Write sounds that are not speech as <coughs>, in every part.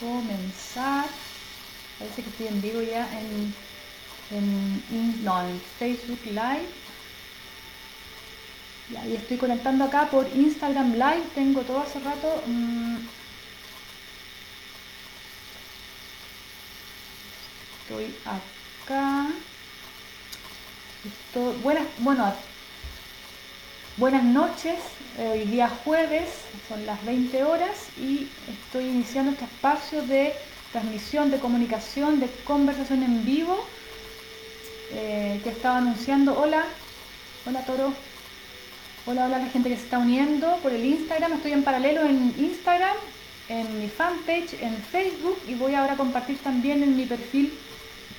comenzar. Parece que estoy en vivo ya en, en, no, en Facebook Live. y estoy conectando acá por Instagram Live. Tengo todo hace rato. Mm, estoy acá. buenas, bueno, buenas noches. Hoy día jueves, son las 20 horas y estoy iniciando este espacio de transmisión, de comunicación, de conversación en vivo eh, que estaba anunciando. Hola, hola Toro. Hola, hola la gente que se está uniendo por el Instagram. Estoy en paralelo en Instagram, en mi fanpage, en Facebook y voy ahora a compartir también en mi perfil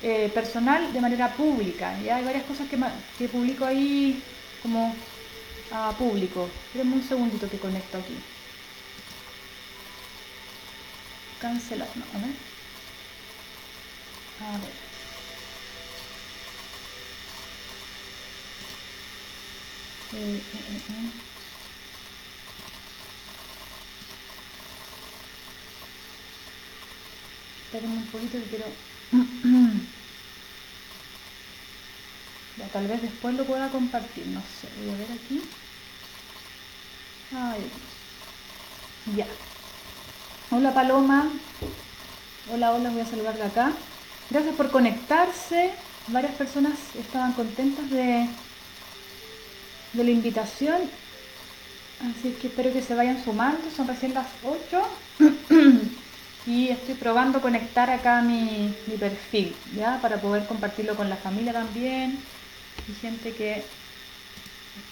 eh, personal de manera pública. Ya hay varias cosas que publico ahí como a público. Espérenme un segundito que conecto aquí. Cancelar, no, a ver. A ver. Eh, eh, eh, Espérenme un poquito que quiero... <clears throat> tal vez después lo pueda compartir, no sé, voy a ver aquí. Ay, ya. Hola Paloma. Hola, hola, voy a saludar acá. Gracias por conectarse. Varias personas estaban contentas de, de la invitación. Así que espero que se vayan sumando. Son recién las 8. <clears throat> y estoy probando conectar acá mi, mi perfil, ¿ya? Para poder compartirlo con la familia también y gente que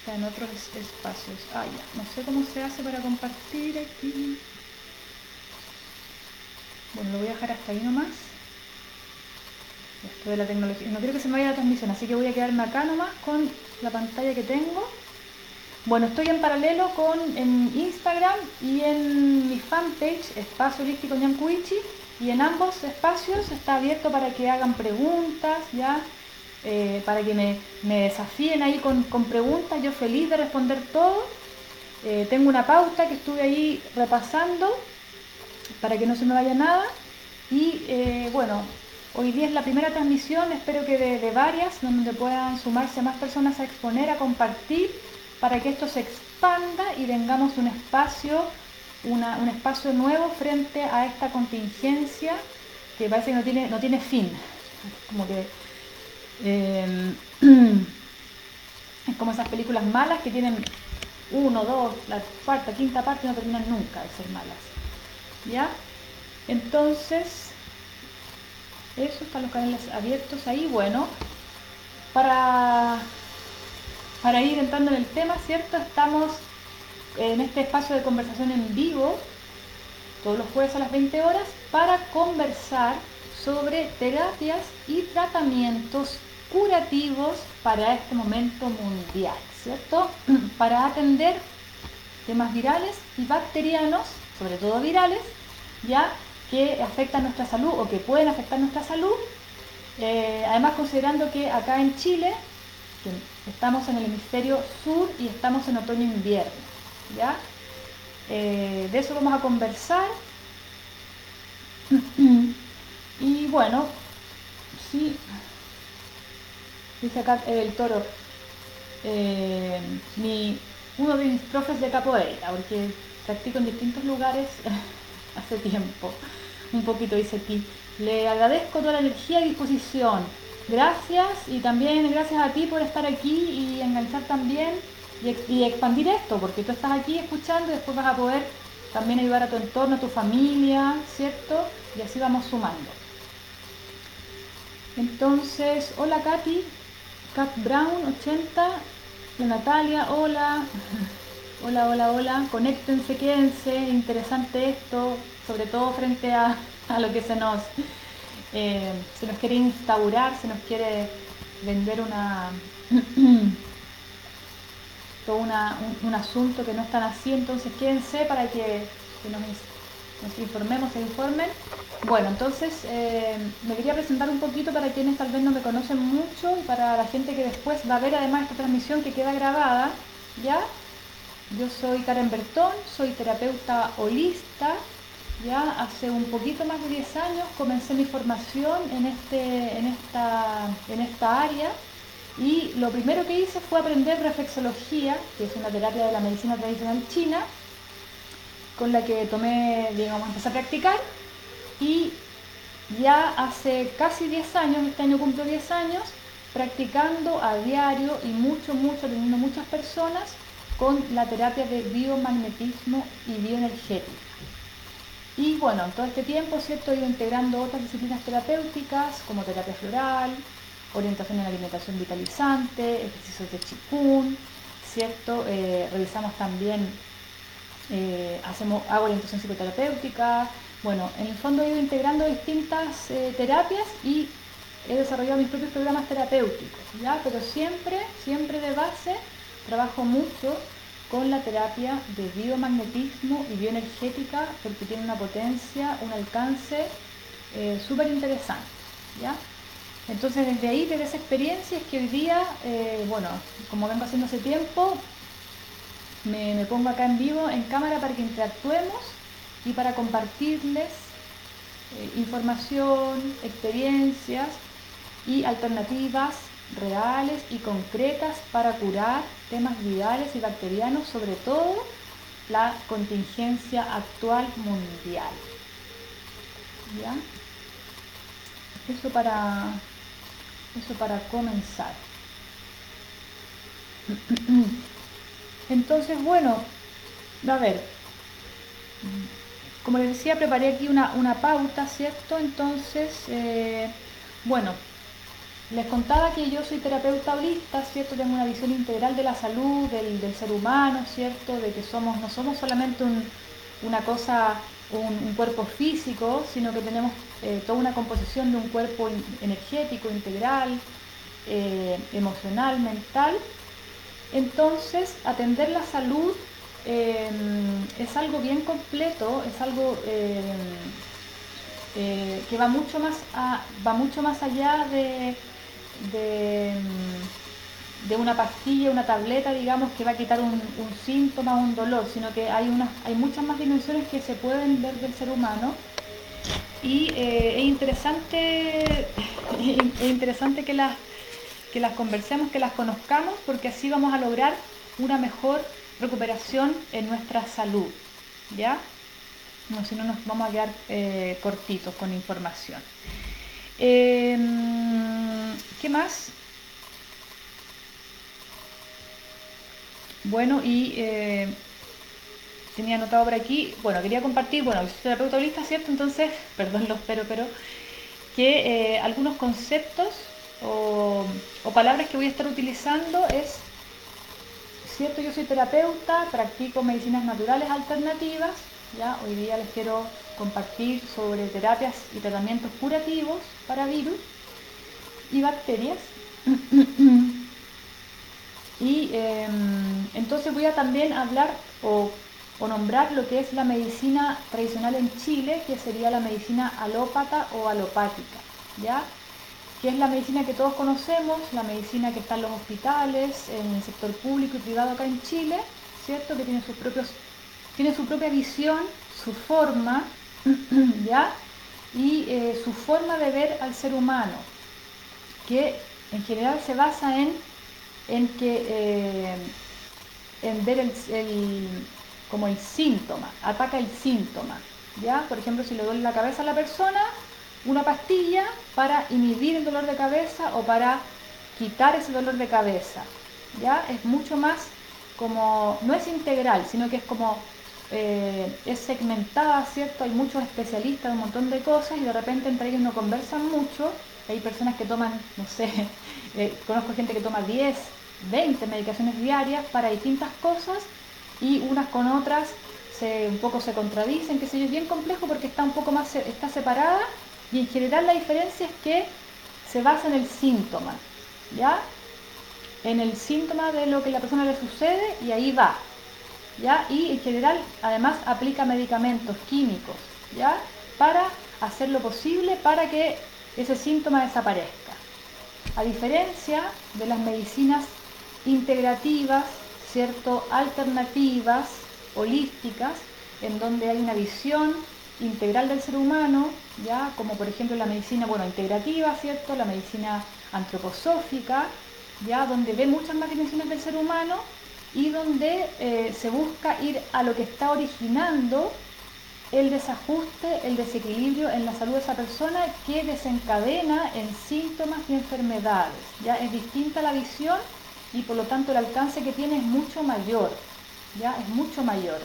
en otros espacios. Ah, ya, no sé cómo se hace para compartir aquí. Bueno, lo voy a dejar hasta ahí nomás. Esto de la tecnología. No quiero que se me vaya la transmisión, así que voy a quedarme acá nomás con la pantalla que tengo. Bueno, estoy en paralelo con en Instagram y en mi fanpage, Espacio Holístico Ñancuichi, y en ambos espacios está abierto para que hagan preguntas, ya eh, para que me, desafíen ahí con, preguntas, yo feliz de responder todo. Eh, tengo una pauta que estuve ahí repasando para que no se me vaya nada. Y eh, bueno, hoy día es la primera transmisión, espero que de, varias, donde puedan sumarse más personas a exponer, a compartir, para que esto se expanda y tengamos un espacio, un espacio nuevo frente a esta contingencia que parece que no tiene, no tiene fin. Como que Em, es <clears throat> como esas películas malas que tienen uno, dos, la cuarta, quinta parte no terminan nunca de ser malas. ¿Ya? Entonces, eso, están los canales abiertos ahí. Bueno, para, para ir entrando en el tema, ¿cierto? Estamos en este espacio de conversación en vivo, todos los jueves a las 20 horas, para conversar sobre terapias y tratamientos curativos para este momento mundial, ¿cierto? <clears throat> Para atender temas virales y bacterianos, sobre todo virales, ya que afectan nuestra salud o que pueden afectar nuestra salud. Eh, además, considerando que acá en Chile estamos en el hemisferio sur y estamos en otoño-invierno, ¿ya? Eh, de eso vamos a conversar. <clears throat> y bueno, sí, dice acá el toro, eh, uno de mis profes de capoeira, porque practico en distintos lugares <laughs> hace tiempo, un poquito dice aquí. Le agradezco toda la energía y disposición. Gracias y también gracias a ti por estar aquí y enganchar también y, expandir esto, porque tú estás aquí escuchando y después vas a poder también ayudar a tu entorno, a tu familia, ¿cierto? Y así vamos sumando. Entonces, hola Katy, Cat Brown 80, la Natalia, hola, hola, hola, hola, conéctense, quédense, interesante esto, sobre todo frente a, lo que se nos, eh, se nos quiere instaurar, se nos quiere vender una, <clears throat> todo un, asunto que no están así, entonces quédense para que, que nos nos informemos e informen. Bueno, entonces eh, me quería presentar un poquito para quienes tal vez no me conocen mucho y para la gente que después va a ver además esta transmisión que queda grabada, ¿ya? Yo soy Karen Bertón, soy terapeuta holista ya hace un poquito más de 10 años comencé mi formación en, este, en, esta, en esta área y lo primero que hice fue aprender reflexología, que es una terapia de la medicina tradicional china, con la que tomé, digamos, empecé a practicar y ya hace casi 10 años, este año cumplo 10 años, practicando a diario y mucho, mucho, teniendo muchas personas con la terapia de biomagnetismo y bioenergética. Y bueno, en todo este tiempo, ¿cierto? He ido integrando otras disciplinas terapéuticas como terapia floral, orientación en alimentación vitalizante, ejercicios de chikun, ¿cierto? Eh, realizamos también, eh, hacemos, hago orientación psicoterapéutica. Bueno, en el fondo he ido integrando distintas eh, terapias y he desarrollado mis propios programas terapéuticos, ¿ya? Pero siempre, siempre de base, trabajo mucho con la terapia de biomagnetismo y bioenergética porque tiene una potencia, un alcance eh, súper interesante. ¿ya? Entonces desde ahí, desde esa experiencia, es que hoy día, eh, bueno, como vengo haciendo hace tiempo, me, pongo acá en vivo, en cámara, para que interactuemos y para compartirles eh, información, experiencias y alternativas reales y concretas para curar temas virales y bacterianos, sobre todo la contingencia actual mundial. ¿Ya? Eso para, eso para comenzar. <clears throat> Entonces, bueno, a ver, como les decía, preparé aquí una, una pauta, ¿cierto? Entonces, eh, bueno, les contaba que yo soy terapeuta holista, ¿cierto? Tengo una visión integral de la salud, del, ser humano, ¿cierto? De que somos, no somos solamente una cosa, un, cuerpo físico, sino que tenemos eh, toda una composición de un cuerpo energético, integral, eh, emocional, mental. Entonces, atender la salud eh, es algo bien completo, es algo que va mucho más va mucho más allá de, de, una pastilla, una tableta, digamos, que va a quitar un, síntoma, un dolor, sino que hay, hay muchas más dimensiones que se pueden ver del ser humano. Y eh, es interesante, <laughs> es interesante que las, que las conversemos, que las conozcamos, porque así vamos a lograr una mejor recuperación en nuestra salud. ¿Ya? No, si no nos vamos a quedar eh, cortitos con información. Em, ¿Qué más? Bueno, y eh, tenía anotado por aquí, bueno, quería compartir, bueno, yo soy terapeuta holista, ¿cierto? Entonces, <laughs> perdón los pero, pero, que eh, algunos conceptos o, o, palabras que voy a estar utilizando es, ¿cierto? Yo soy terapeuta, practico medicinas naturales alternativas, ¿ya? Hoy día les quiero compartir sobre terapias y tratamientos curativos para virus y bacterias. <clears throat> y em, entonces voy a también hablar o, nombrar lo que es la medicina tradicional en Chile, que sería la medicina alópata o alopática, ¿ya? Que es la medicina que todos conocemos, la medicina que está en los hospitales, en el sector público y privado acá en Chile, ¿cierto? Que tiene sus propios, tiene su propia visión, su forma, <clears throat> ¿ya? Y eh, su forma de ver al ser humano, que en general se basa en, en que eh, en ver el, como el síntoma, ataca el síntoma. ¿ya? Por ejemplo, si le duele la cabeza a la persona, una pastilla para inhibir el dolor de cabeza o para quitar ese dolor de cabeza. ¿ya? Es mucho más como, no es integral, sino que es como eh, es segmentada, ¿cierto? Hay muchos especialistas, un montón de cosas y de repente entre ellos no conversan mucho. Hay personas que toman, no sé, <laughs> eh, conozco gente que toma 10, 20 medicaciones diarias para distintas cosas y unas con otras se, un poco se contradicen, que sé yo, es bien complejo porque está un poco más, está separada y en general la diferencia es que se basa en el síntoma, ¿ya? En el síntoma de lo que a la persona le sucede y ahí va, ¿ya? Y en general además aplica medicamentos químicos, ¿ya? Para hacer lo posible para que ese síntoma desaparezca. A diferencia de las medicinas integrativas, ¿cierto? Alternativas, holísticas, en donde hay una visión integral del ser humano, ya como por ejemplo la medicina, bueno, integrativa, ¿cierto? La medicina antroposófica, ya donde ve muchas más dimensiones del ser humano y donde eh, se busca ir a lo que está originando el desajuste, el desequilibrio en la salud de esa persona que desencadena en síntomas y enfermedades. Ya es distinta la visión y por lo tanto el alcance que tiene es mucho mayor, ya es mucho mayor.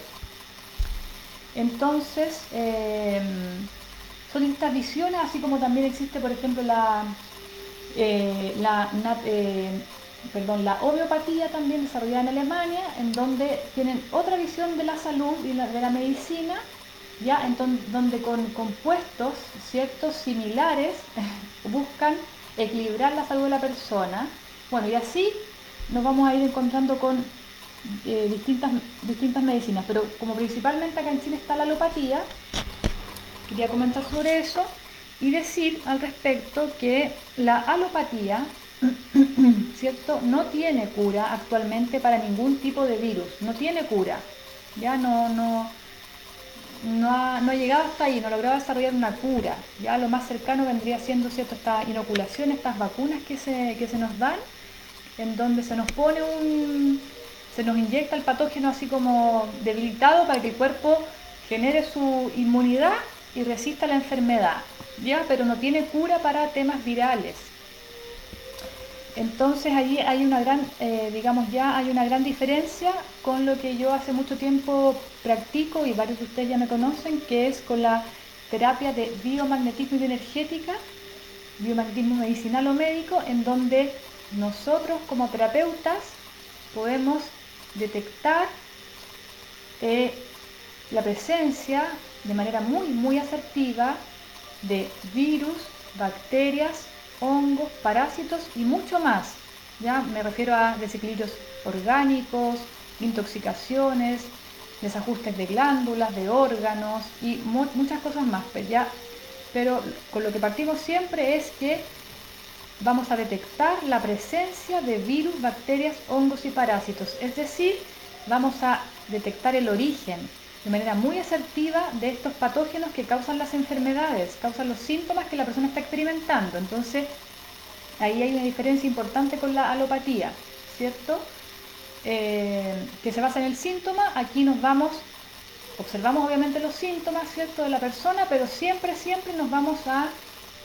Entonces, em, son estas visiones, así como también existe, por ejemplo, la, eh, la, perdón, la homeopatía también desarrollada en Alemania, en donde tienen otra visión de la salud y de la medicina, ya en donde con compuestos ciertos similares <laughs> buscan equilibrar la salud de la persona. Bueno, y así nos vamos a ir encontrando con eh, distintas, distintas medicinas, pero como principalmente acá en Chile está la alopatía, quería comentar sobre eso y decir al respecto que la alopatía, <coughs> ¿cierto? No tiene cura actualmente para ningún tipo de virus, no tiene cura, ya no, no, no ha, no ha llegado hasta ahí, no ha logrado desarrollar una cura, ya lo más cercano vendría siendo, ¿cierto? Esta inoculación, estas vacunas que se, que se nos dan, en donde se nos pone un, se nos inyecta el patógeno así como debilitado para que el cuerpo genere su inmunidad y resista la enfermedad, ¿ya? Pero no tiene cura para temas virales. Entonces allí hay una gran, eh, digamos ya, hay una gran diferencia con lo que yo hace mucho tiempo practico y varios de ustedes ya me conocen, que es con la terapia de biomagnetismo y bioenergética, biomagnetismo medicinal o médico, en donde nosotros como terapeutas podemos detectar eh, la presencia de manera muy, muy asertiva de virus, bacterias, hongos, parásitos y mucho más. Ya me refiero a desequilibrios orgánicos, intoxicaciones, desajustes de glándulas, de órganos y muchas cosas más. Pues pero con lo que partimos siempre es que vamos a detectar la presencia de virus, bacterias, hongos y parásitos. Es decir, vamos a detectar el origen de manera muy asertiva de estos patógenos que causan las enfermedades, causan los síntomas que la persona está experimentando. Entonces, ahí hay una diferencia importante con la alopatía, ¿cierto? Eh, que se basa en el síntoma. Aquí nos vamos, observamos obviamente los síntomas, ¿cierto?, de la persona, pero siempre, siempre nos vamos a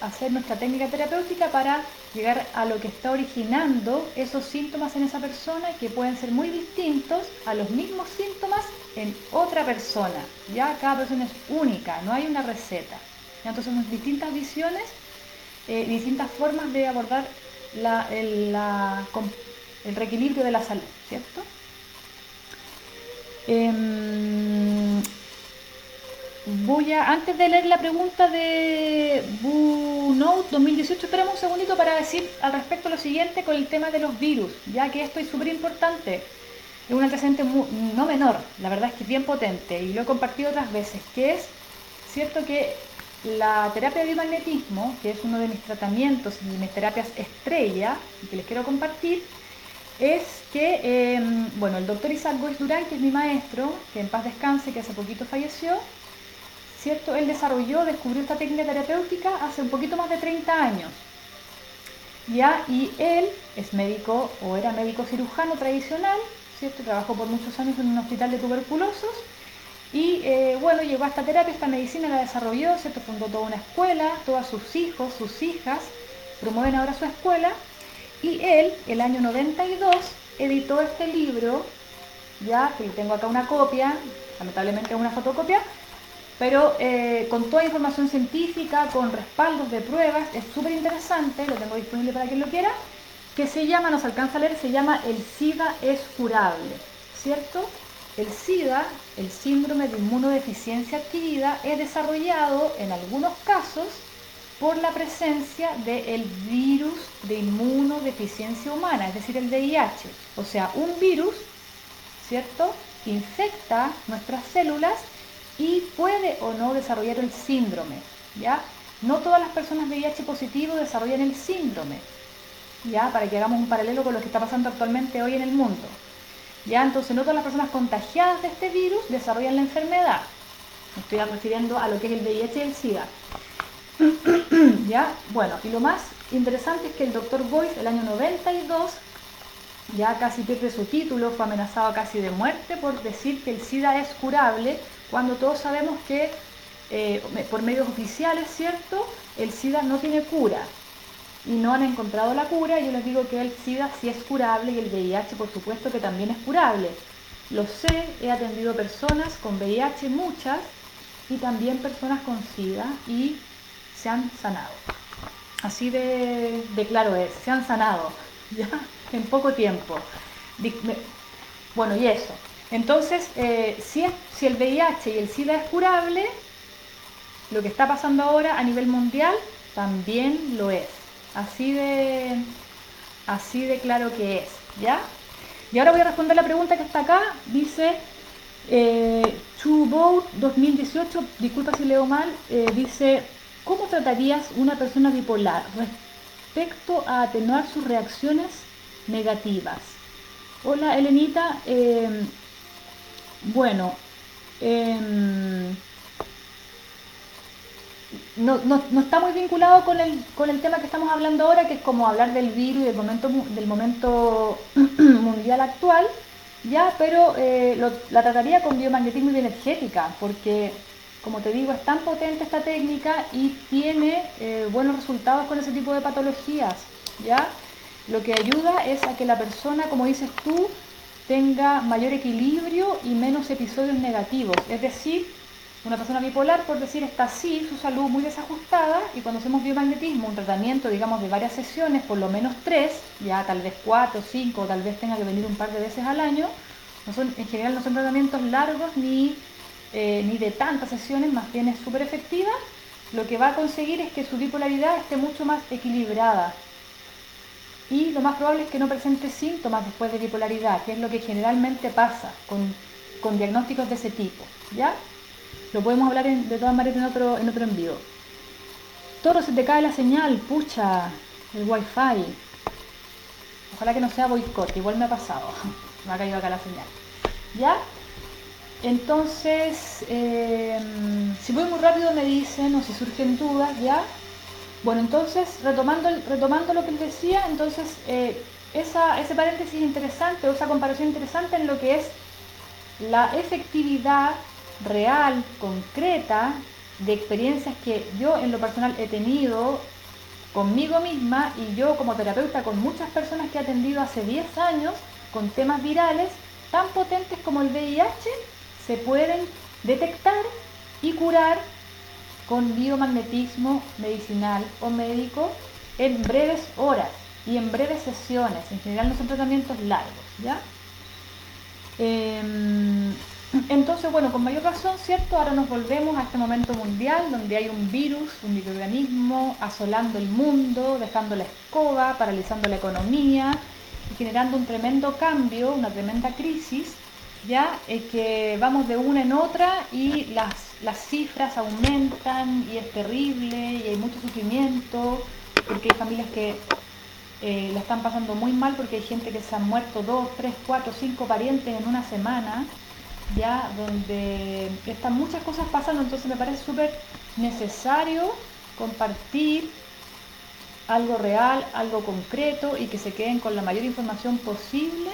hacer nuestra técnica terapéutica para llegar a lo que está originando esos síntomas en esa persona que pueden ser muy distintos a los mismos síntomas en otra persona. Ya cada persona es única, no hay una receta. Entonces son distintas visiones, eh, distintas formas de abordar el, el reequilibrio de la salud, ¿cierto? Em, Voy a, antes de leer la pregunta de Note 2018, esperamos un segundito para decir al respecto lo siguiente con el tema de los virus, ya que esto es súper importante. Es un antecedente no menor, la verdad es que es bien potente y lo he compartido otras veces, que es cierto que la terapia de biomagnetismo, que es uno de mis tratamientos y mis terapias estrella, que les quiero compartir, es que, em, bueno, el doctor Isaac Goiz Durán, que es mi maestro, que en paz descanse, que hace poquito falleció, él desarrolló, descubrió esta técnica terapéutica hace un poquito más de 30 años. ¿ya? Y él es médico o era médico cirujano tradicional, ¿cierto? Trabajó por muchos años en un hospital de tuberculosos y eh, bueno, llegó a esta terapia, esta medicina la desarrolló, ¿cierto? Fundó toda una escuela, todos sus hijos, sus hijas promueven ahora su escuela y él, el año 92, editó este libro, ya que tengo acá una copia, lamentablemente una fotocopia, pero eh, con toda información científica, con respaldos de pruebas, es súper interesante, lo tengo disponible para quien lo quiera, que se llama, nos alcanza a leer, se llama El SIDA es curable, ¿cierto? El SIDA, el síndrome de inmunodeficiencia adquirida, es desarrollado en algunos casos por la presencia del virus de inmunodeficiencia humana, es decir, el VIH. O sea, un virus, ¿cierto? Infecta nuestras células y puede o no desarrollar el síndrome, ¿ya? No todas las personas VIH positivo desarrollan el síndrome, ¿ya? Para que hagamos un paralelo con lo que está pasando actualmente hoy en el mundo. ¿Ya? Entonces no todas las personas contagiadas de este virus desarrollan la enfermedad. Me estoy refiriendo a lo que es el VIH y el SIDA. <clears throat> ¿Ya? Bueno, y lo más interesante es que el doctor Boyce, el año 92, ya casi pierde su título, fue amenazado casi de muerte por decir que el SIDA es curable, cuando todos sabemos que eh, por medios oficiales, ¿cierto? El SIDA no tiene cura y no han encontrado la cura. Yo les digo que el SIDA sí es curable y el VIH, por supuesto, que también es curable. Lo sé, he atendido personas con VIH, muchas, y también personas con SIDA y se han sanado. Así de, claro es, se han sanado, <laughs> ¿ya? En poco tiempo. Bueno, y eso. Entonces, eh, si, el VIH y el SIDA es curable, lo que está pasando ahora a nivel mundial también lo es. Así de, así de claro que es, ¿ya? Y ahora voy a responder la pregunta que está acá. Dice, eh, 2018, disculpa si leo mal, eh, dice, ¿cómo tratarías una persona bipolar respecto a atenuar sus reacciones negativas? Hola, Elenita. Eh, bueno, em, no, está muy vinculado con el, con el tema que estamos hablando ahora, que es como hablar del virus y del momento, del momento <clears throat> mundial actual, ya, pero eh, la trataría con biomagnetismo y bioenergética, porque, como te digo, es tan potente esta técnica y tiene eh, buenos resultados con ese tipo de patologías, ya. Lo que ayuda es a que la persona, como dices tú, tenga mayor equilibrio y menos episodios negativos, es decir, una persona bipolar, por decir, está así, su salud muy desajustada, y cuando hacemos biomagnetismo, un tratamiento, digamos, de varias sesiones, por lo menos tres, ya tal vez cuatro, cinco, tal vez tenga que venir un par de veces al año, no son, en general no son tratamientos largos ni, eh, ni de tantas sesiones, más bien es súper efectiva, lo que va a conseguir es que su bipolaridad esté mucho más equilibrada. Y lo más probable es que no presente síntomas después de bipolaridad, que es lo que generalmente pasa con, con diagnósticos de ese tipo. ¿Ya? Lo podemos hablar de todas maneras en otro, en otro envío. Toro, se te cae la señal, pucha, el wifi. Ojalá que no sea boicot, igual me ha pasado. <laughs> me ha caído acá la señal. ¿Ya? Entonces, em, si voy muy rápido me dicen, o si surgen dudas, ¿ya? Bueno, entonces, retomando, retomando lo que les decía, entonces, eh, ese paréntesis interesante, o esa comparación interesante en lo que es la efectividad real, concreta, de experiencias que yo en lo personal he tenido conmigo misma y yo como terapeuta con muchas personas que he atendido hace 10 años con temas virales tan potentes como el VIH, se pueden detectar y curar con biomagnetismo medicinal o médico en breves horas y en breves sesiones. En general no son tratamientos largos, ¿ya? Em, entonces, bueno, con mayor razón, ¿cierto? Ahora nos volvemos a este momento mundial donde hay un virus, un microorganismo asolando el mundo, dejando la escoba, paralizando la economía y generando un tremendo cambio, una tremenda crisis, ya es que vamos de una en otra y las, las cifras aumentan y es terrible y hay mucho sufrimiento porque hay familias que eh, la están pasando muy mal porque hay gente que se han muerto dos, tres, cuatro, cinco parientes en una semana ya donde están muchas cosas pasando, entonces me parece súper necesario compartir algo real, algo concreto y que se queden con la mayor información posible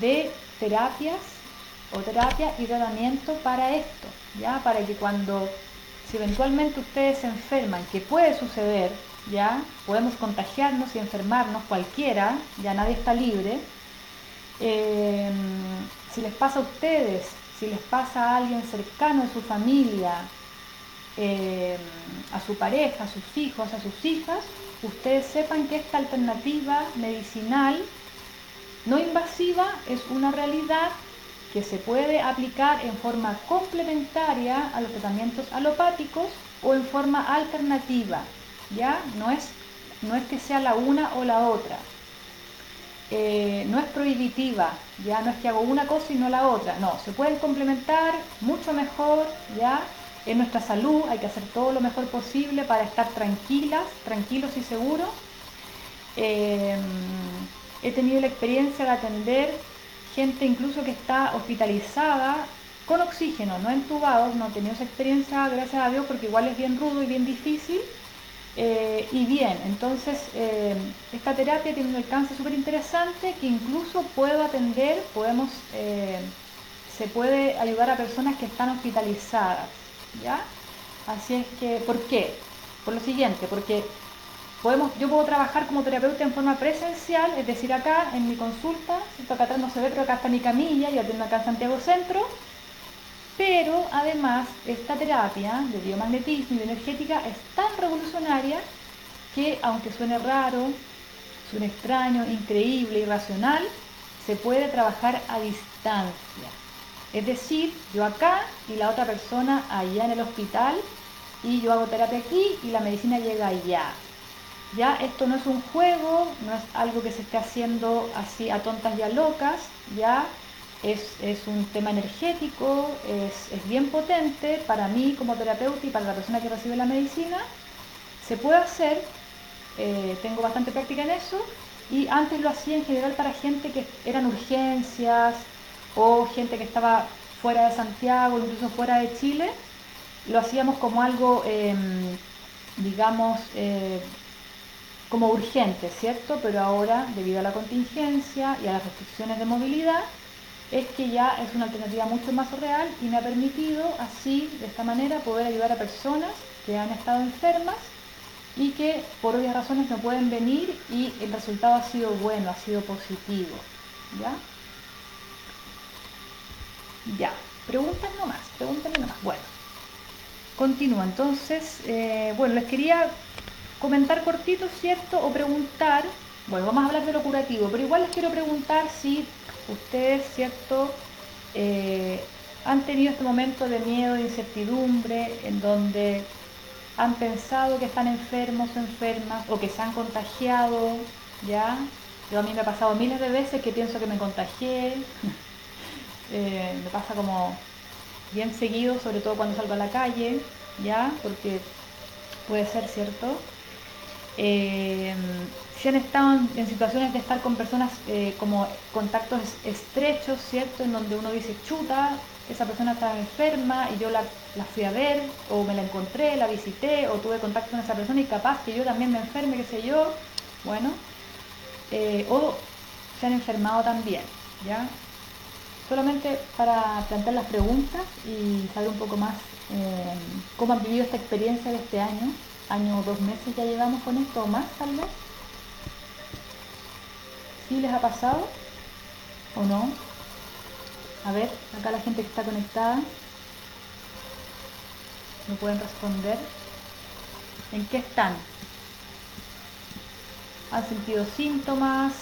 de terapias o terapia y tratamiento para esto, ya para que cuando si eventualmente ustedes se enferman, que puede suceder, ya podemos contagiarnos y enfermarnos cualquiera, ya nadie está libre, eh, si les pasa a ustedes, si les pasa a alguien cercano a su familia, eh, a su pareja, a sus hijos, a sus hijas, ustedes sepan que esta alternativa medicinal no invasiva es una realidad que se puede aplicar en forma complementaria a los tratamientos alopáticos o en forma alternativa, ¿ya? No es, no es que sea la una o la otra. Eh, no es prohibitiva, ya no es que hago una cosa y no la otra, no, se pueden complementar mucho mejor, ya en nuestra salud hay que hacer todo lo mejor posible para estar tranquilas, tranquilos y seguros. Eh, he tenido la experiencia de atender gente incluso que está hospitalizada con oxígeno, no entubados, no he tenido esa experiencia, gracias a Dios, porque igual es bien rudo y bien difícil. Eh, y bien, entonces eh, esta terapia tiene un alcance súper interesante que incluso puedo atender, podemos, eh, se puede ayudar a personas que están hospitalizadas, ¿ya? Así es que, ¿por qué? Por lo siguiente, porque yo puedo trabajar como terapeuta en forma presencial, es decir, acá en mi consulta, acá atrás no se ve, pero acá está mi camilla, yo atiendo acá en Santiago Centro, pero además esta terapia de biomagnetismo y de energética es tan revolucionaria que aunque suene raro, suene extraño, increíble, irracional, se puede trabajar a distancia. Es decir, yo acá y la otra persona allá en el hospital y yo hago terapia aquí y la medicina llega allá. Ya esto no es un juego, no es algo que se esté haciendo así a tontas y a locas, ya es, un tema energético, es, bien potente para mí como terapeuta y para la persona que recibe la medicina. Se puede hacer, eh, tengo bastante práctica en eso, y antes lo hacía en general para gente que eran urgencias o gente que estaba fuera de Santiago, incluso fuera de Chile. Lo hacíamos como algo, em, digamos, eh, como urgente, ¿cierto? Pero ahora, debido a la contingencia y a las restricciones de movilidad, es que ya es una alternativa mucho más real y me ha permitido así, de esta manera, poder ayudar a personas que han estado enfermas y que por obvias razones no pueden venir y el resultado ha sido bueno, ha sido positivo. ¿Ya? Ya, preguntas nomás, pregúntame nomás. Bueno, continúa. Entonces, eh, bueno, les quería comentar cortito, ¿cierto? O preguntar, bueno, vamos a hablar de lo curativo, pero igual les quiero preguntar si ustedes, ¿cierto? Eh, han tenido este momento de miedo, de incertidumbre, en donde han pensado que están enfermos o enfermas o que se han contagiado, ¿ya? Yo a mí me ha pasado miles de veces que pienso que me contagié, <laughs> eh, me pasa como bien seguido, sobre todo cuando salgo a la calle, ¿ya? Porque puede ser cierto. Eh, si han estado en, situaciones de estar con personas eh, como contactos estrechos, ¿cierto? En donde uno dice, chuta, esa persona estaba enferma y yo la, fui a ver, o me la encontré, la visité, o tuve contacto con esa persona y capaz que yo también me enferme, qué sé yo, bueno, eh, o se han enfermado también, ¿ya? Solamente para plantear las preguntas y saber un poco más cómo han vivido esta experiencia de este año año o dos meses ya llevamos con esto o más tal vez. ¿Sí les ha pasado o no? A ver, acá la gente que está conectada me pueden responder. ¿En qué están? ¿Han sentido síntomas?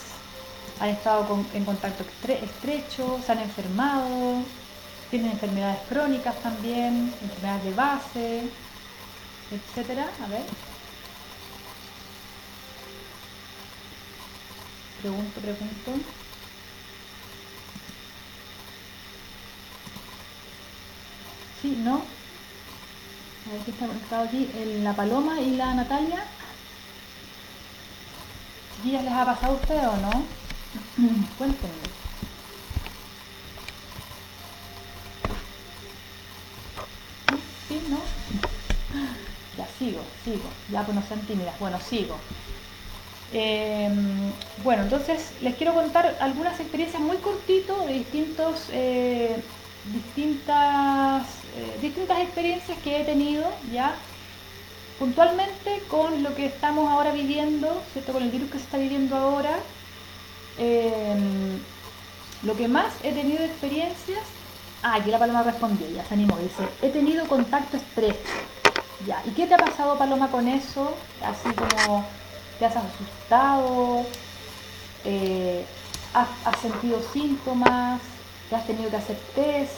¿Han estado en contacto estrecho? ¿Se han enfermado? ¿Tienen enfermedades crónicas también? ¿Enfermedades de base? Etcétera. A ver. Pregunto, pregunto. Sí, no. A ver qué está conectado aquí. la Paloma y la Natalia. ¿Ya les ha pasado a ustedes o no? <clears throat> Cuéntenme. ¿Sí? ¿No? Sigo, sigo. Ya pues no sean tímidas. Bueno, sigo. Em, bueno, entonces les quiero contar algunas experiencias muy cortitos de distintos, eh, distintas, eh, distintas experiencias que he tenido ya puntualmente con lo que estamos ahora viviendo, ¿cierto? Con el virus que se está viviendo ahora. Em, lo que más he tenido experiencias, ah, aquí la paloma respondió, ya se animó, dice, he tenido contacto estrecho ¿y qué te ha pasado, Paloma, con eso? Así como te has asustado, eh, has, sentido síntomas, te has tenido que hacer test,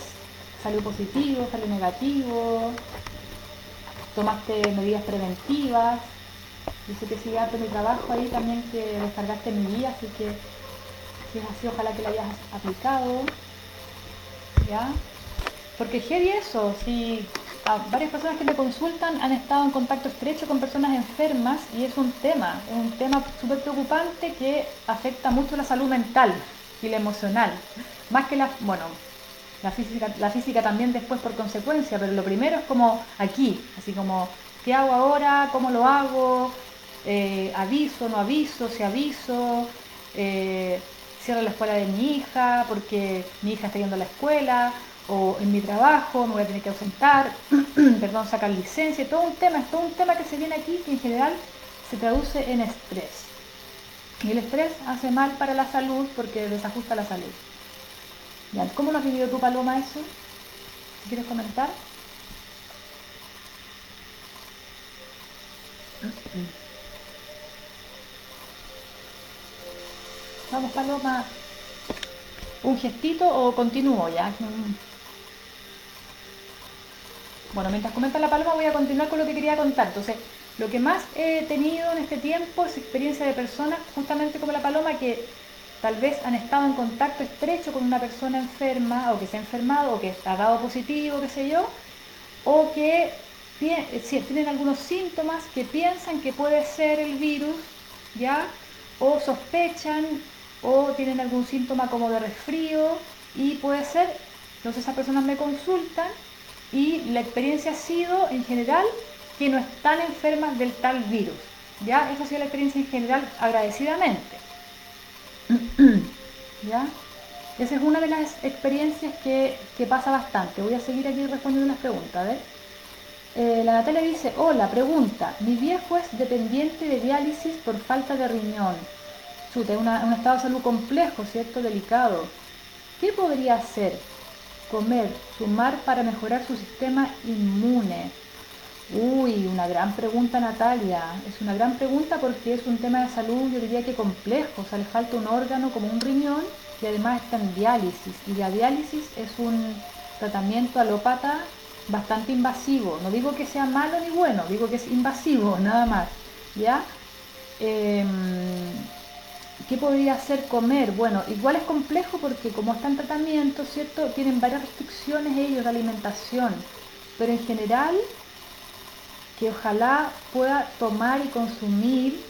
salió positivo, salió negativo, tomaste medidas preventivas. Dice que sigue harto mi trabajo ahí también que descargaste mi guía, así que si es así, ojalá que la hayas aplicado. ¿Ya? Porque heavy eso, si varias personas que me consultan han estado en contacto estrecho con personas enfermas y es un tema, un tema súper preocupante que afecta mucho la salud mental y la emocional. Más que la, bueno, la física, la física también después por consecuencia, pero lo primero es como aquí, así como, ¿qué hago ahora? ¿Cómo lo hago? Eh, aviso, no aviso, si aviso, eh, cierro la escuela de mi hija porque mi hija está yendo a la escuela, o en mi trabajo me voy a tener que ausentar, <clears throat> perdón, sacar licencia, todo un tema, es todo un tema que se viene aquí que en general se traduce en estrés. Y el estrés hace mal para la salud porque desajusta la salud. ¿Cómo lo has vivido tú, Paloma, eso? ¿Quieres comentar? Vamos, Paloma. ¿Un gestito o continúo ya? Bueno, mientras comenta la Paloma voy a continuar con lo que quería contar. Entonces, lo que más he tenido en este tiempo es experiencia de personas, justamente como la Paloma, que tal vez han estado en contacto estrecho con una persona enferma o que se ha enfermado o que ha dado positivo, qué sé yo, o que tienen algunos síntomas que piensan que puede ser el virus, ¿ya? O sospechan o tienen algún síntoma como de resfrío y puede ser, entonces esas personas me consultan y la experiencia ha sido en general que no están enfermas del tal virus. ¿Ya? Esa ha sido la experiencia en general agradecidamente. <clears throat> ¿Ya? Esa es una de las experiencias que, pasa bastante. Voy a seguir aquí respondiendo unas preguntas. Eh, la Natalia dice, hola, pregunta, mi viejo es dependiente de diálisis por falta de riñón. Chute, un estado de salud complejo, ¿cierto? Delicado. ¿Qué podría hacer? Comer, sumar para mejorar su sistema inmune. Uy, una gran pregunta Natalia. Es una gran pregunta porque es un tema de salud, yo diría que complejo. O sea, le falta un órgano como un riñón y además está en diálisis. Y la diálisis es un tratamiento alópata bastante invasivo. No digo que sea malo ni bueno, digo que es invasivo, <laughs> nada más. ¿Ya? Em, ¿Qué podría hacer comer? Bueno, igual es complejo porque como está en tratamiento, ¿cierto? Tienen varias restricciones ellos de alimentación, pero en general que ojalá pueda tomar y consumir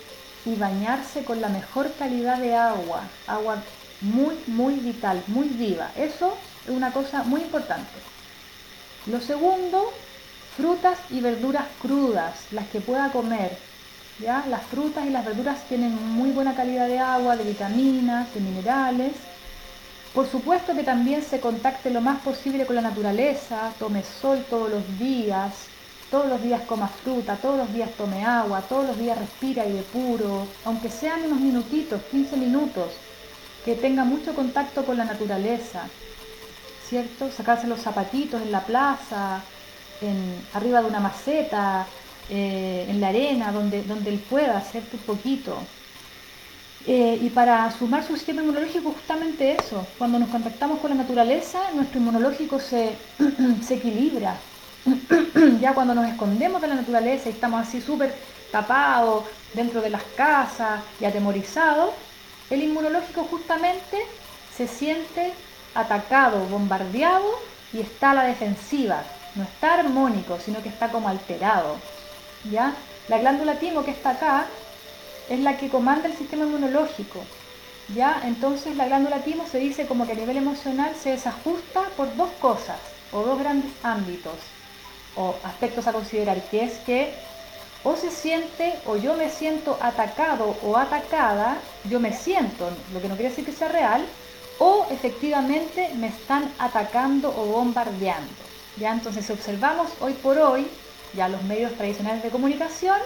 y bañarse con la mejor calidad de agua, agua muy, muy vital, muy viva. Eso es una cosa muy importante. Lo segundo, frutas y verduras crudas, las que pueda comer, las frutas y las verduras tienen muy buena calidad de agua, de vitaminas, de minerales. Por supuesto que también se contacte lo más posible con la naturaleza, tome sol todos los días, todos los días coma fruta, todos los días tome agua, todos los días respira y puro, aunque sean unos minutitos, 15 minutos, que tenga mucho contacto con la naturaleza, ¿cierto? Sacarse los zapatitos en la plaza, en, arriba de una maceta, eh, en la arena, donde, donde él pueda, hacer Un poquito. Eh, y para sumar su sistema inmunológico, justamente eso, cuando nos contactamos con la naturaleza, nuestro inmunológico se, <clears throat> se equilibra. <clears throat> ya cuando nos escondemos de la naturaleza y estamos así súper tapados dentro de las casas y atemorizados, el inmunológico justamente se siente atacado, bombardeado y está a la defensiva. No está armónico, sino que está como alterado. ¿Ya? La glándula timo que está acá es la que comanda el sistema inmunológico, ¿ya? Entonces la glándula timo se dice como que a nivel emocional se desajusta por dos cosas o dos grandes ámbitos o aspectos a considerar, que es que o se siente o yo me siento atacado o atacada, yo me siento, lo que no quiere decir que sea real, o efectivamente me están atacando o bombardeando. ¿ya? Entonces, si observamos hoy por hoy, ya los medios tradicionales de comunicación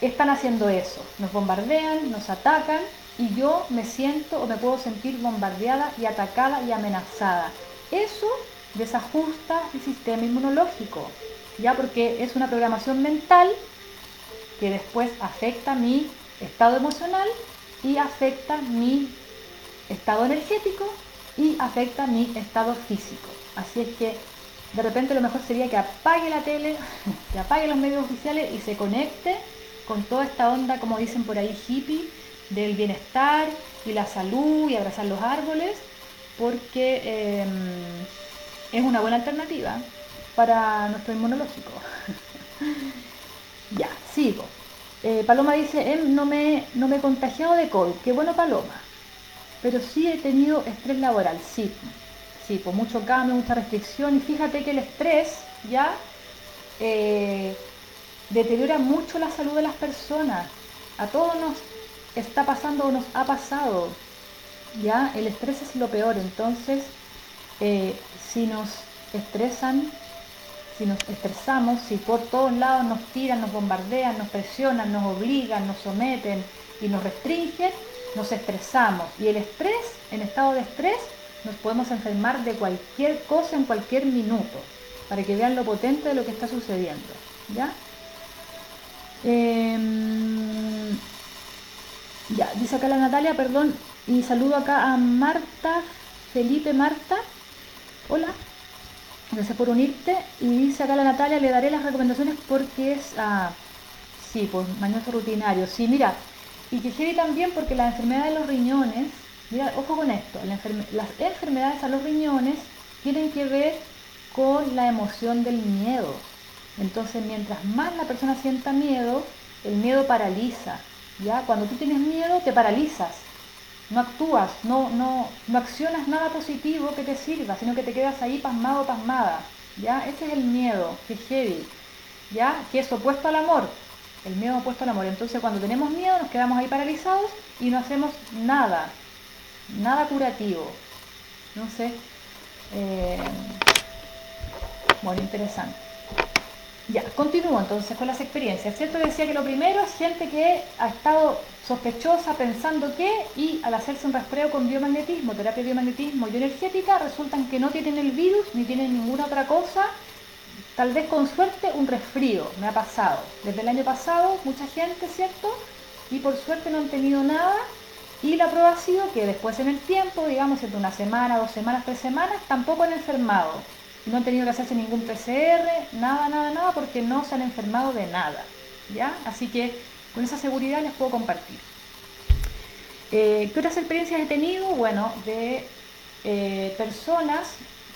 están haciendo eso. Nos bombardean, nos atacan y yo me siento o me puedo sentir bombardeada y atacada y amenazada. Eso desajusta el sistema inmunológico, ya porque es una programación mental que después afecta mi estado emocional y afecta mi estado energético y afecta mi estado físico. Así es que de repente lo mejor sería que apague la tele, <laughs> que apague los medios oficiales y se conecte con toda esta onda, como dicen por ahí, hippie, del bienestar y la salud y abrazar los árboles, porque em, es una buena alternativa para nuestro inmunológico. <laughs> ya, sigo. Eh, Paloma dice, em, no, me, no me he contagiado de COVID. Qué bueno, Paloma. Pero sí he tenido estrés laboral, sí. Mucho cambio, mucha restricción. Y fíjate que el estrés ya eh, deteriora mucho la salud de las personas. A todos nos está pasando o nos ha pasado. Ya, el estrés es lo peor. Entonces, eh, si nos estresan, si nos estresamos, si por todos lados nos tiran, nos bombardean, nos presionan, nos obligan, nos someten y nos restringen, nos estresamos. Y el estrés, en estado de estrés, nos podemos enfermar de cualquier cosa en cualquier minuto, para que vean lo potente de lo que está sucediendo. ¿Ya? Em, ya, dice acá la Natalia, perdón, y saludo acá a Marta, Felipe Marta. Hola, gracias por unirte. Y dice acá la Natalia, le daré las recomendaciones porque es, ah, sí, pues mañoso rutinario. Sí, mira, y que también porque la enfermedad de los riñones, mira, ojo con esto, las enfermedades a los riñones tienen que ver con la emoción del miedo. Entonces, mientras más la persona sienta miedo, el miedo paraliza. ¿ya? Cuando tú tienes miedo, te paralizas. No actúas, no, no, no accionas nada positivo que te sirva, sino que te quedas ahí pasmado, pasmada. ¿ya? Ese es el miedo, que. ¿ya? Que es opuesto al amor. El miedo opuesto al amor. Entonces cuando tenemos miedo nos quedamos ahí paralizados y no hacemos nada. Nada curativo. No sé. Eh, bueno, interesante. Ya, continúo entonces con las experiencias. ¿Cierto? Decía que lo primero es gente que ha estado sospechosa pensando que y al hacerse un rastreo con biomagnetismo, terapia biomagnetismo y energética, resultan que no tienen el virus ni tienen ninguna otra cosa Tal vez con suerte un resfrío, me ha pasado. Desde el año pasado, mucha gente, ¿cierto? Y por suerte no han tenido nada. Y la prueba ha sido que después en el tiempo, digamos, entre una semana, dos semanas, tres semanas, tampoco han enfermado. No han tenido que hacerse ningún PCR, nada, nada, nada, porque no se han enfermado de nada. ¿Ya? Así que con esa seguridad les puedo compartir. Eh, ¿Qué otras experiencias he tenido? Bueno, de eh, personas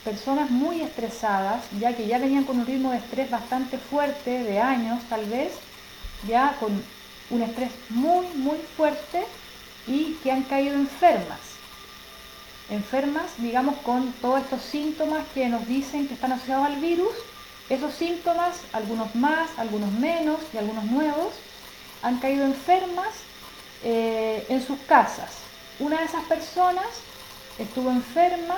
personas muy estresadas, ya que ya venían con un ritmo de estrés bastante fuerte, de años tal vez, ya con un estrés muy, muy fuerte y que han caído enfermas. Enfermas, digamos, con todos estos síntomas que nos dicen que están asociados al virus. Esos síntomas, algunos más, algunos menos y algunos nuevos, han caído enfermas eh, en sus casas. Una de esas personas estuvo enferma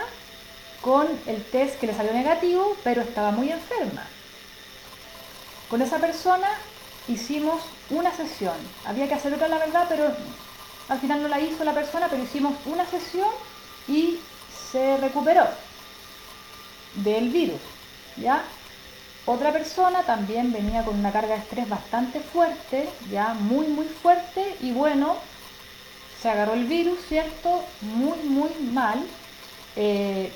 con el test que le salió negativo, pero estaba muy enferma. Con esa persona hicimos una sesión. Había que hacer otra, la verdad, pero al final no la hizo la persona, pero hicimos una sesión y se recuperó del virus. ¿ya? Otra persona también venía con una carga de estrés bastante fuerte, ya muy, muy fuerte, y bueno, se agarró el virus, ¿cierto? Muy, muy mal. Eh,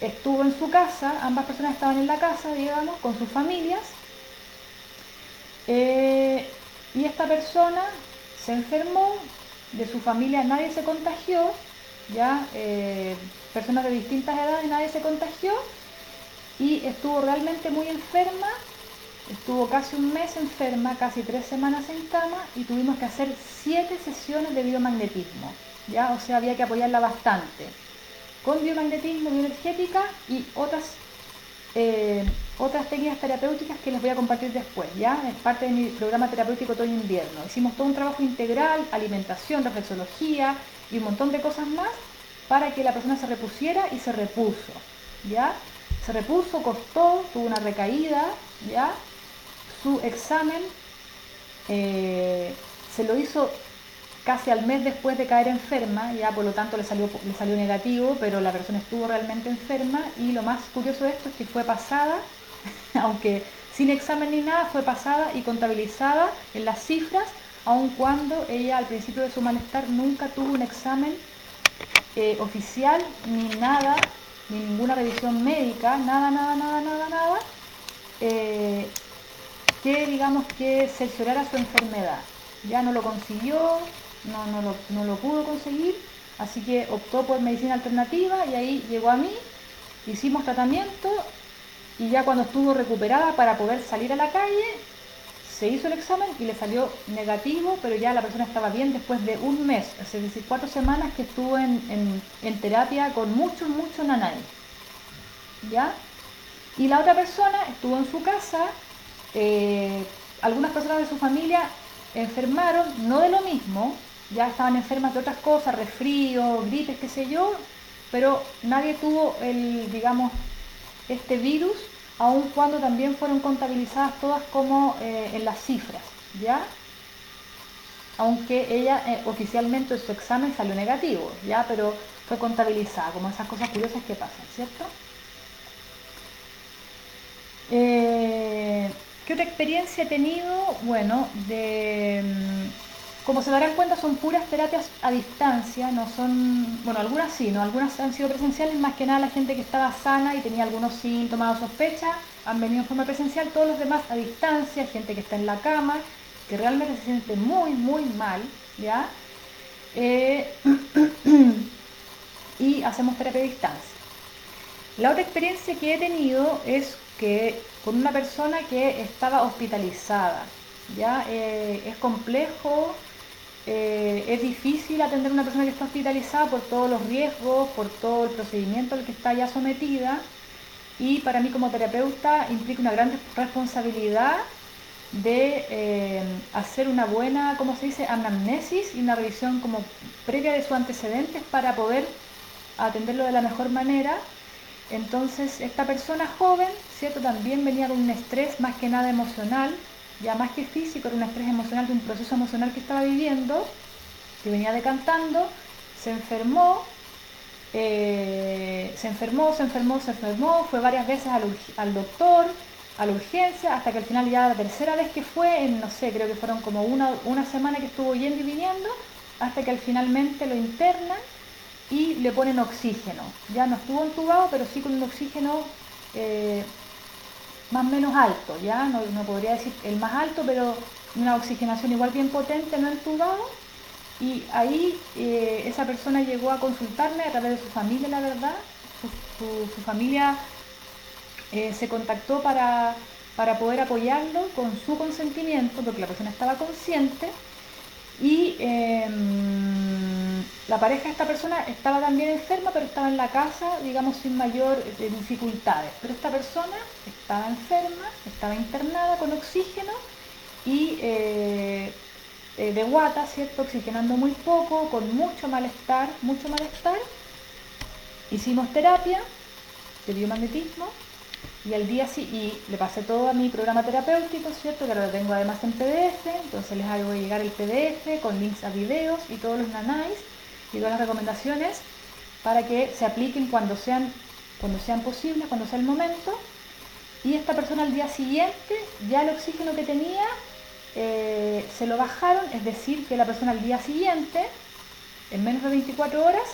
estuvo en su casa, ambas personas estaban en la casa, digamos, con sus familias, eh, y esta persona se enfermó, de su familia nadie se contagió, ya eh, personas de distintas edades nadie se contagió, y estuvo realmente muy enferma, estuvo casi un mes enferma, casi tres semanas en cama, y tuvimos que hacer siete sesiones de biomagnetismo, ya, o sea, había que apoyarla bastante. Con biomagnetismo, bioenergética y otras, eh, otras técnicas terapéuticas que les voy a compartir después, ¿ya? Es parte de mi programa terapéutico otoño-invierno. Hicimos todo un trabajo integral, alimentación, reflexología y un montón de cosas más para que la persona se repusiera y se repuso, ¿ya? Se repuso, costó, tuvo una recaída, ¿ya? Su examen eh, se lo hizo casi al mes después de caer enferma, ya por lo tanto le salió, le salió negativo, pero la persona estuvo realmente enferma y lo más curioso de esto es que fue pasada, <laughs> aunque sin examen ni nada, fue pasada y contabilizada en las cifras, aun cuando ella al principio de su malestar nunca tuvo un examen eh, oficial ni nada, ni ninguna revisión médica, nada, nada, nada, nada, nada, eh, que digamos que cerciorara su enfermedad. Ya no lo consiguió, no, no, lo, no lo pudo conseguir, así que optó por medicina alternativa y ahí llegó a mí, hicimos tratamiento y ya cuando estuvo recuperada para poder salir a la calle, se hizo el examen y le salió negativo, pero ya la persona estaba bien después de un mes, es decir, cuatro semanas que estuvo en, terapia con mucho, mucho nanay. ¿ya? Y la otra persona estuvo en su casa, eh, algunas personas de su familia enfermaron, no de lo mismo, ya estaban enfermas de otras cosas, resfrío, gripes, qué sé yo, pero nadie tuvo el, digamos, este virus, aun cuando también fueron contabilizadas todas como eh, en las cifras, ¿ya? Aunque ella eh, oficialmente en su examen salió negativo, ¿ya? Pero fue contabilizada, como esas cosas curiosas que pasan, ¿cierto? Eh, ¿Qué otra experiencia he tenido? Bueno, de, mm, como se darán cuenta son puras terapias a distancia, no son, bueno, algunas sí, ¿no? Algunas han sido presenciales, más que nada la gente que estaba sana y tenía algunos síntomas o sospechas, han venido en forma presencial, todos los demás a distancia, gente que está en la cama, que realmente se siente muy, muy mal, ¿ya? Eh, <clears throat> y hacemos terapia a distancia. La otra experiencia que he tenido es que con una persona que estaba hospitalizada. ¿ya? Eh, es complejo, eh, es difícil atender a una persona que está hospitalizada por todos los riesgos, por todo el procedimiento al que está ya sometida. Y para mí como terapeuta implica una gran responsabilidad de eh, hacer una buena, ¿cómo se dice?, anamnesis y una revisión como previa de sus antecedentes para poder atenderlo de la mejor manera entonces, esta persona joven, ¿cierto? También venía con un estrés más que nada emocional, ya más que físico, era un estrés emocional de un proceso emocional que estaba viviendo, que venía decantando, se enfermó, eh, se enfermó, se enfermó, se enfermó, fue varias veces al, doctor, a la urgencia, hasta que al final ya la tercera vez que fue, en, no sé, creo que fueron como una, una semana que estuvo yendo y viniendo, hasta que finalmente lo internan y le ponen oxígeno. Ya no estuvo entubado, pero sí con un oxígeno eh, más o menos alto, ya no, podría decir el más alto, pero una oxigenación igual bien potente, no entubado. Y ahí eh, esa persona llegó a consultarme a través de su familia, la verdad. Su, familia eh, se contactó para, para poder apoyarlo con su consentimiento, porque la persona estaba consciente. Y em, la pareja de esta persona estaba también enferma, pero estaba en la casa, digamos, sin mayor eh, dificultades. Pero esta persona estaba enferma, estaba internada con oxígeno y eh, eh, de guata, ¿cierto? Oxigenando muy poco, con mucho malestar, mucho malestar. Hicimos terapia de biomagnetismo y al día sí, y le pasé todo a mi programa terapéutico, ¿cierto? Que ahora lo tengo además en PDF, entonces les hago llegar el PDF con links a videos y todos los nanais y todas las recomendaciones para que se apliquen cuando sean, cuando sean posibles, cuando sea el momento. Y esta persona al día siguiente, ya el oxígeno que tenía, eh, se lo bajaron, es decir, que la persona al día siguiente, en menos de 24 horas,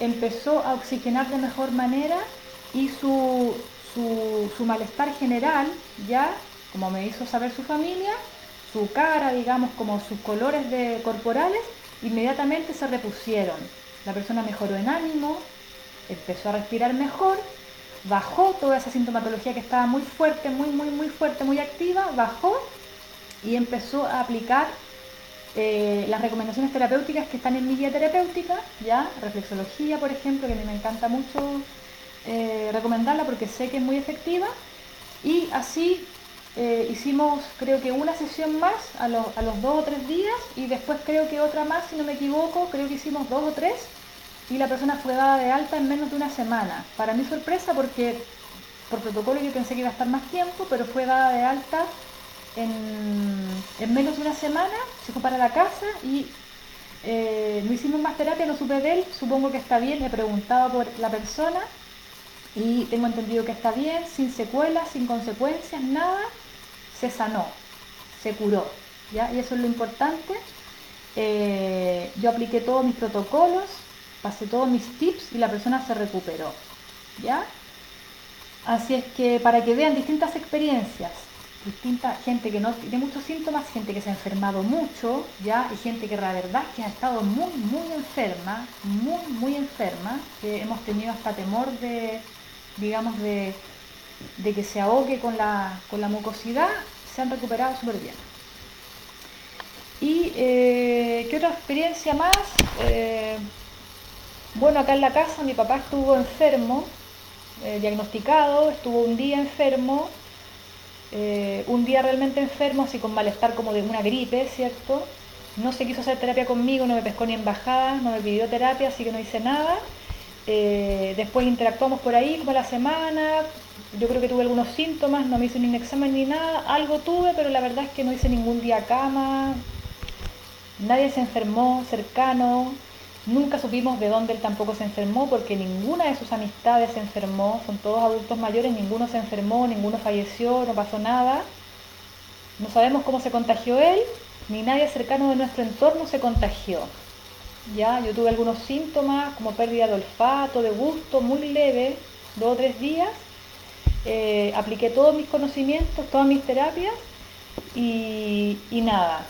empezó a oxigenar de mejor manera y su, su, malestar general, ya, como me hizo saber su familia, su cara, digamos, como sus colores de, corporales, inmediatamente se repusieron. La persona mejoró en ánimo, empezó a respirar mejor, bajó toda esa sintomatología que estaba muy fuerte, muy, muy, muy fuerte, muy activa, bajó y empezó a aplicar eh, las recomendaciones terapéuticas que están en mi guía terapéutica, ya, reflexología, por ejemplo, que a mí me encanta mucho eh, recomendarla porque sé que es muy efectiva. Y así eh, hicimos creo que una sesión más a, los dos o tres días y después creo que otra más, si no me equivoco, creo que hicimos dos o tres y la persona fue dada de alta en menos de una semana. Para mi sorpresa porque por protocolo yo pensé que iba a estar más tiempo, pero fue dada de alta en, menos de una semana, se fue para la casa y eh, no hicimos más terapia, no supe de él, supongo que está bien, he preguntado por la persona y tengo entendido que está bien, sin secuelas, sin consecuencias, nada, se sanó, se curó, ¿ya? Y eso es lo importante. Eh, yo apliqué todos mis protocolos, pasé todos mis tips y la persona se recuperó, ¿ya? Así es que para que vean distintas experiencias, distinta gente que no tiene muchos síntomas, gente que se ha enfermado mucho, ¿ya? Y gente que la verdad que ha estado muy, muy enferma, muy, muy enferma, que hemos tenido hasta temor de, digamos, de, que se ahogue con la, con la mucosidad, se han recuperado súper bien. ¿Y eh, qué otra experiencia más? Eh, bueno, acá en la casa mi papá estuvo enfermo eh, diagnosticado, estuvo un día enfermo, eh, un día realmente enfermo, así con malestar como de una gripe, ¿cierto? No se quiso hacer terapia conmigo, no me pescó ni embajada, no me pidió terapia, así que no hice nada. Eh, después interactuamos por ahí como la semana, yo creo que tuve algunos síntomas, no me hice ni un examen ni nada, algo tuve, pero la verdad es que no hice ningún día cama, nadie se enfermó cercano, nunca supimos de dónde él tampoco se enfermó, porque ninguna de sus amistades se enfermó, son todos adultos mayores, ninguno se enfermó, ninguno falleció, no pasó nada, no sabemos cómo se contagió él, ni nadie cercano de nuestro entorno se contagió. Ya, yo tuve algunos síntomas como pérdida de olfato, de gusto, muy leve, dos o tres días. Eh, apliqué todos mis conocimientos, todas mis terapias y, nada,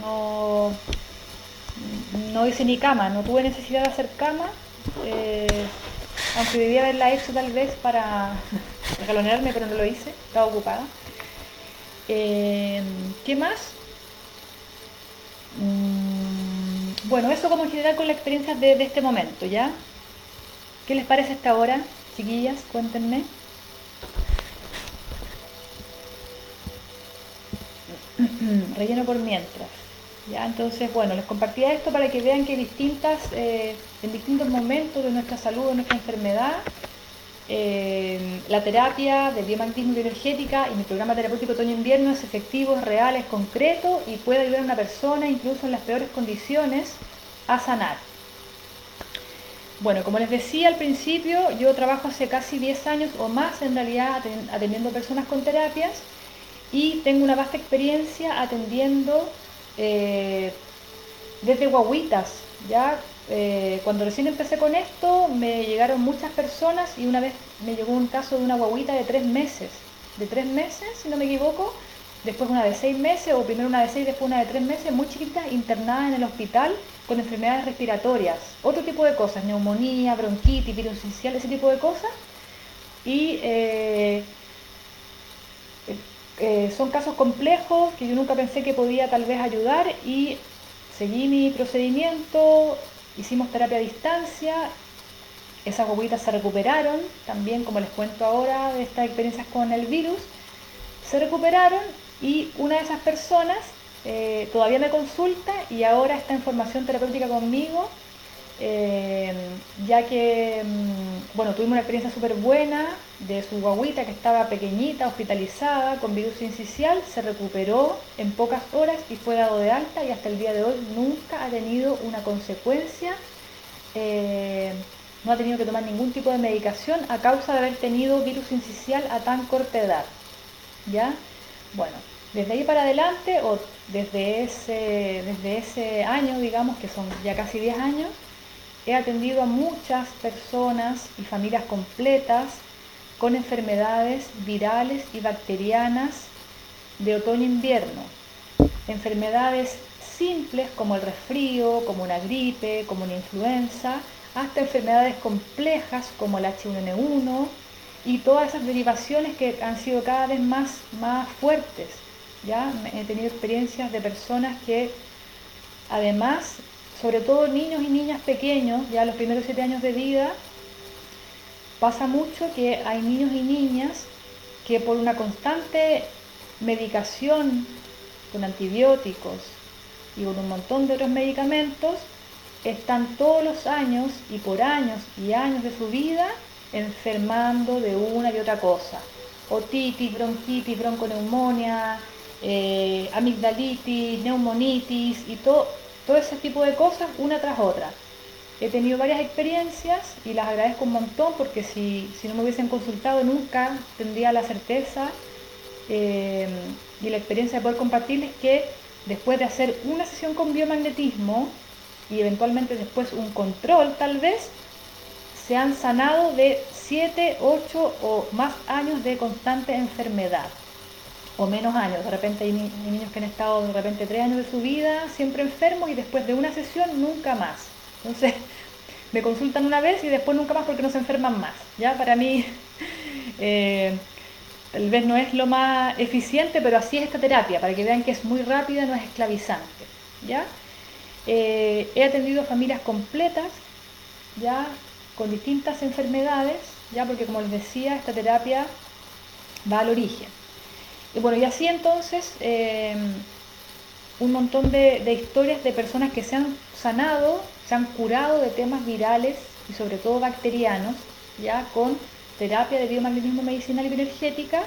no, no hice ni cama, no tuve necesidad de hacer cama, eh, aunque debía haberla hecho tal vez para <laughs> regalonearme, pero no lo hice, estaba ocupada. Eh, ¿Qué más? Mm, bueno, eso como en general con la experiencia de, este momento, ¿ya? ¿Qué les parece esta hora, chiquillas? Cuéntenme. <clears throat> Relleno por mientras. ¿ya? Entonces, bueno, les compartía esto para que vean que distintas, eh, en distintos momentos de nuestra salud, de nuestra enfermedad, la terapia de biomagnetismo bioenergética y mi programa terapéutico otoño-invierno es efectivo, es real, es concreto y puede ayudar a una persona, incluso en las peores condiciones, a sanar. Bueno, como les decía al principio, yo trabajo hace casi 10 años o más en realidad atendiendo personas con terapias y tengo una vasta experiencia atendiendo eh, desde guaguitas, ya eh, cuando recién empecé con esto me llegaron muchas personas y una vez me llegó un caso de una guaguita de tres meses, de tres meses si no me equivoco, después una de seis meses o primero una de seis, después una de tres meses, muy chiquita, internada en el hospital con enfermedades respiratorias, otro tipo de cosas, neumonía, bronquitis, virus inicial, ese tipo de cosas. Y eh, eh, son casos complejos que yo nunca pensé que podía tal vez ayudar y seguí mi procedimiento, Hicimos terapia a distancia, esas guaguitas se recuperaron, también como les cuento ahora de estas experiencias con el virus, se recuperaron y una de esas personas eh, todavía me consulta y ahora está en formación terapéutica conmigo, eh, ya que, mm, bueno, tuvimos una experiencia súper buena de su guaguita que estaba pequeñita, hospitalizada, con virus incisional, se recuperó en pocas horas y fue dado de alta y hasta el día de hoy nunca ha tenido una consecuencia, eh, no ha tenido que tomar ningún tipo de medicación a causa de haber tenido virus incisional a tan corta edad. ¿Ya? Bueno, desde ahí para adelante, o desde ese, desde ese año, digamos, que son ya casi 10 años, he atendido a muchas personas y familias completas con enfermedades virales y bacterianas de otoño-invierno. Enfermedades simples como el resfrío, como una gripe, como una influenza, hasta enfermedades complejas como el H1N1 y todas esas derivaciones que han sido cada vez más, más fuertes. ¿ya? He tenido experiencias de personas que además, sobre todo niños y niñas pequeños, ya los primeros siete años de vida, Pasa mucho que hay niños y niñas que por una constante medicación con antibióticos y con un montón de otros medicamentos, están todos los años y por años y años de su vida enfermando de una y otra cosa. Otitis, bronquitis, bronconeumonía, eh, amigdalitis, neumonitis y todo, todo ese tipo de cosas una tras otra. He tenido varias experiencias y las agradezco un montón porque si, no me hubiesen consultado nunca tendría la certeza eh, y la experiencia de poder compartirles que después de hacer una sesión con biomagnetismo y eventualmente después un control tal vez, se han sanado de 7, 8 o más años de constante enfermedad o menos años. De repente hay, niños que han estado de repente 3 años de su vida siempre enfermos y después de una sesión nunca más. Entonces, <laughs> me consultan una vez y después nunca más porque no se enferman más. ¿ya? Para mí, <laughs> eh, tal vez no es lo más eficiente, pero así es esta terapia, para que vean que es muy rápida, no es esclavizante. ¿ya? Eh, he atendido familias completas, ya con distintas enfermedades, ya porque como les decía, esta terapia va al origen. Y bueno, y así entonces eh, un montón de, de, historias de personas que se han sanado, se han curado de temas virales y sobre todo bacterianos, ya con terapia de biomagnetismo medicinal y bioenergética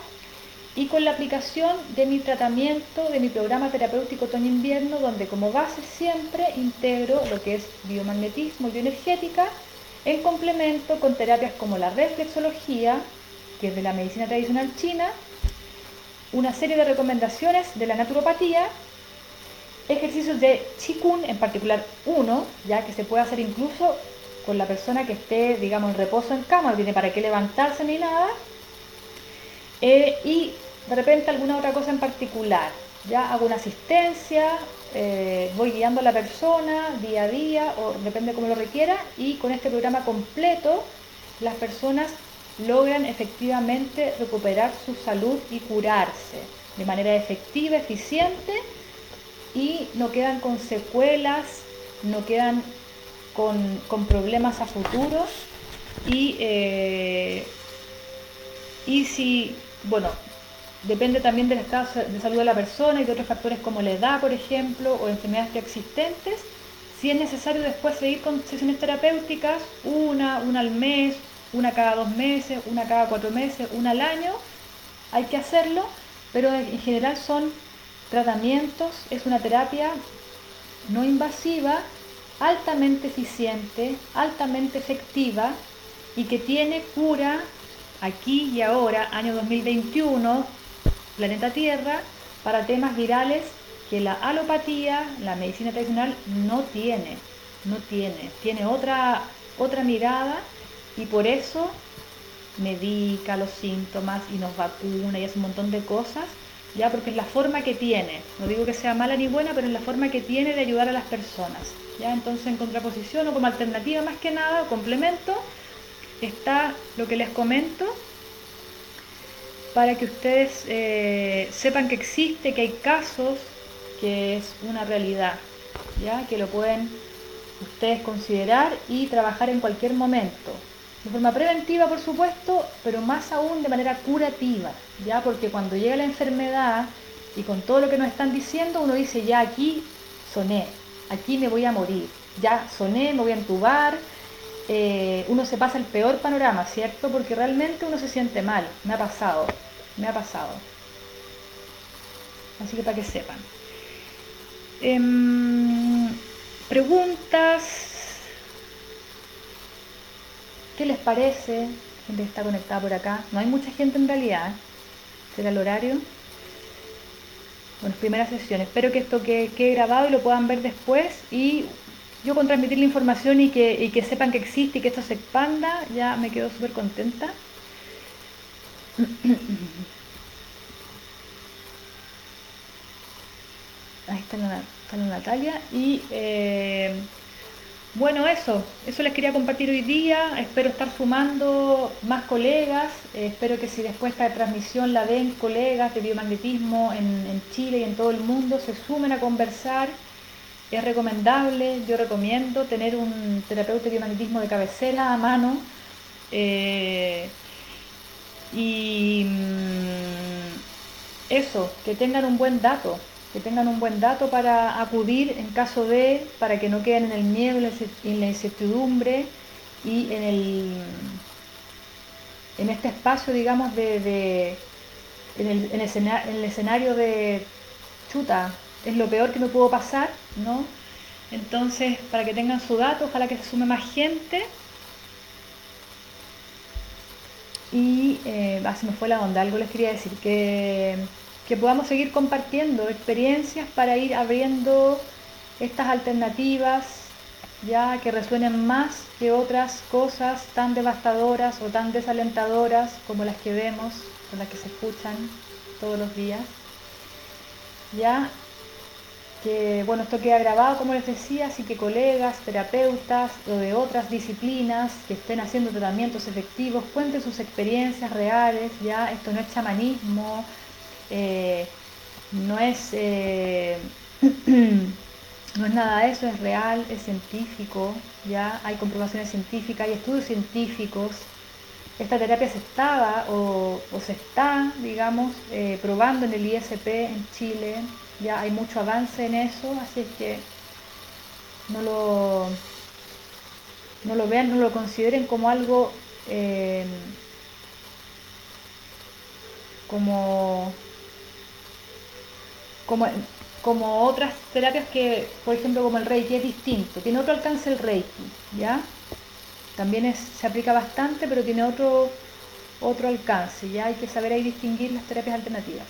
y con la aplicación de mi tratamiento, de mi programa terapéutico otoño-invierno, donde como base siempre integro lo que es biomagnetismo y bioenergética, en complemento con terapias como la reflexología, que es de la medicina tradicional china, una serie de recomendaciones de la naturopatía, ejercicios de Qigong, en particular uno, ya que se puede hacer incluso con la persona que esté, digamos, en reposo en cama, no tiene para qué levantarse ni nada, eh, y de repente alguna otra cosa en particular. Ya hago una asistencia, eh, voy guiando a la persona día a día, o depende cómo lo requiera, y con este programa completo las personas logran efectivamente recuperar su salud y curarse de manera efectiva, eficiente, y no quedan con secuelas, no quedan con, problemas a futuros, y, eh, y si, bueno, Depende también del estado de salud de la persona y de otros factores como la edad, por ejemplo, o enfermedades preexistentes. Si es necesario después seguir con sesiones terapéuticas, una, una al mes, una cada dos meses, una cada cuatro meses, una al año, hay que hacerlo, pero en general son tratamientos, es una terapia no invasiva, altamente eficiente, altamente efectiva y que tiene cura aquí y ahora, año 2021, planeta Tierra para temas virales que la alopatía, la medicina tradicional, no tiene, no tiene, tiene otra, otra mirada y por eso medica los síntomas y nos vacuna y hace un montón de cosas, ya porque es la forma que tiene, no digo que sea mala ni buena, pero es la forma que tiene de ayudar a las personas. Ya entonces en contraposición o como alternativa más que nada, complemento, está lo que les comento, para que ustedes eh, sepan que existe, que hay casos, que es una realidad, ¿ya? que lo pueden ustedes considerar y trabajar en cualquier momento. De forma preventiva, por supuesto, pero más aún de manera curativa, ¿ya? porque cuando llega la enfermedad y con todo lo que nos están diciendo, uno dice, ya aquí soné, aquí me voy a morir, ya soné, me voy a entubar, eh, uno se pasa el peor panorama, ¿cierto? Porque realmente uno se siente mal, me ha pasado me ha pasado. Así que para que sepan. Em, preguntas. ¿Qué les parece? Gente está conectada por acá. No hay mucha gente en realidad. ¿Será el horario? Bueno, primera sesión. Espero que esto quede, grabado y lo puedan ver después. Y yo con transmitir la información y que, que sepan que existe y que esto se expanda, ya me quedo súper contenta. <clears throat> Ahí está la, Natalia. Y eh, bueno, eso, eso les quería compartir hoy día. Espero estar sumando más colegas. Eh, espero que si después esta transmisión la ven colegas de biomagnetismo en, en, Chile y en todo el mundo, se sumen a conversar. Es recomendable, yo recomiendo tener un terapeuta de biomagnetismo de cabecera a mano. Eh, y mm, eso, que tengan un buen dato, que tengan un buen dato para acudir en caso de, para que no queden en el miedo y la incertidumbre y en el en este espacio, digamos, de, en, el, en, el, escenario de chuta, es lo peor que me pudo pasar, ¿no? Entonces, para que tengan su dato, ojalá que se sume más gente Y eh, así me fue la onda, algo les quería decir, que, que podamos seguir compartiendo experiencias para ir abriendo estas alternativas, ya que resuenen más que otras cosas tan devastadoras o tan desalentadoras como las que vemos, o las que se escuchan todos los días. Ya que bueno, esto queda grabado, como les decía, así que colegas, terapeutas o de otras disciplinas que estén haciendo tratamientos efectivos, cuenten sus experiencias reales, ya, esto no es chamanismo, eh, no es eh, <clears throat> no es nada de eso, es real, es científico, ya hay comprobaciones científicas, hay estudios científicos esta terapia se estaba o, se está, digamos, eh, probando en el ISP en Chile. Ya hay mucho avance en eso, así es que no lo, no lo vean, no lo consideren como algo como, como, como otras terapias que, por ejemplo, como el Reiki es distinto, tiene otro alcance el Reiki, ¿ya? También se aplica bastante, pero tiene otro, otro alcance, ya hay que saber ahí distinguir las terapias alternativas.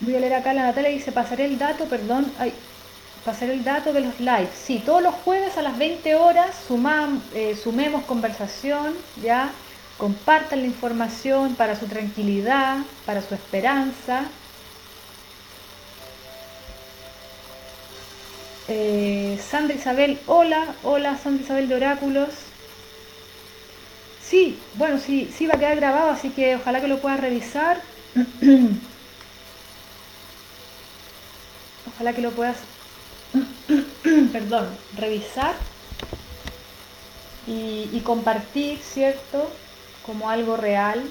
Voy a leer acá, la Natalia dice, pasaré el dato, perdón, ay, pasaré el dato de los lives. Sí, todos los jueves a las 20 horas eh, sumemos conversación, ya, compartan la información para su tranquilidad, para su esperanza. Eh, Sandra Isabel, hola, hola Sandra Isabel de Oráculos. Sí, bueno, sí, sí va a quedar grabado, así que ojalá que lo puedas revisar. <clears throat> ojalá que lo puedas, <clears throat> perdón, revisar y, compartir, ¿cierto? Como algo real,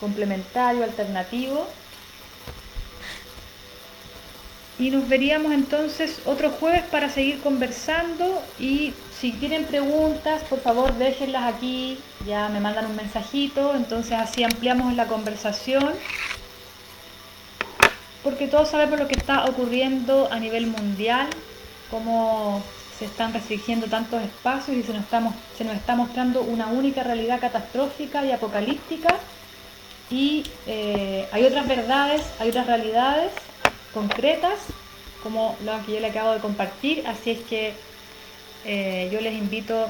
complementario, alternativo. Y nos veríamos entonces otro jueves para seguir conversando. Y si tienen preguntas, por favor déjenlas aquí, ya me mandan un mensajito, entonces así ampliamos la conversación. Porque todos sabemos lo que está ocurriendo a nivel mundial, cómo se están restringiendo tantos espacios y se nos, está mostrando una única realidad catastrófica y apocalíptica. Y eh, hay otras verdades, hay otras realidades concretas, como lo que yo le acabo de compartir, así es que eh, yo les invito,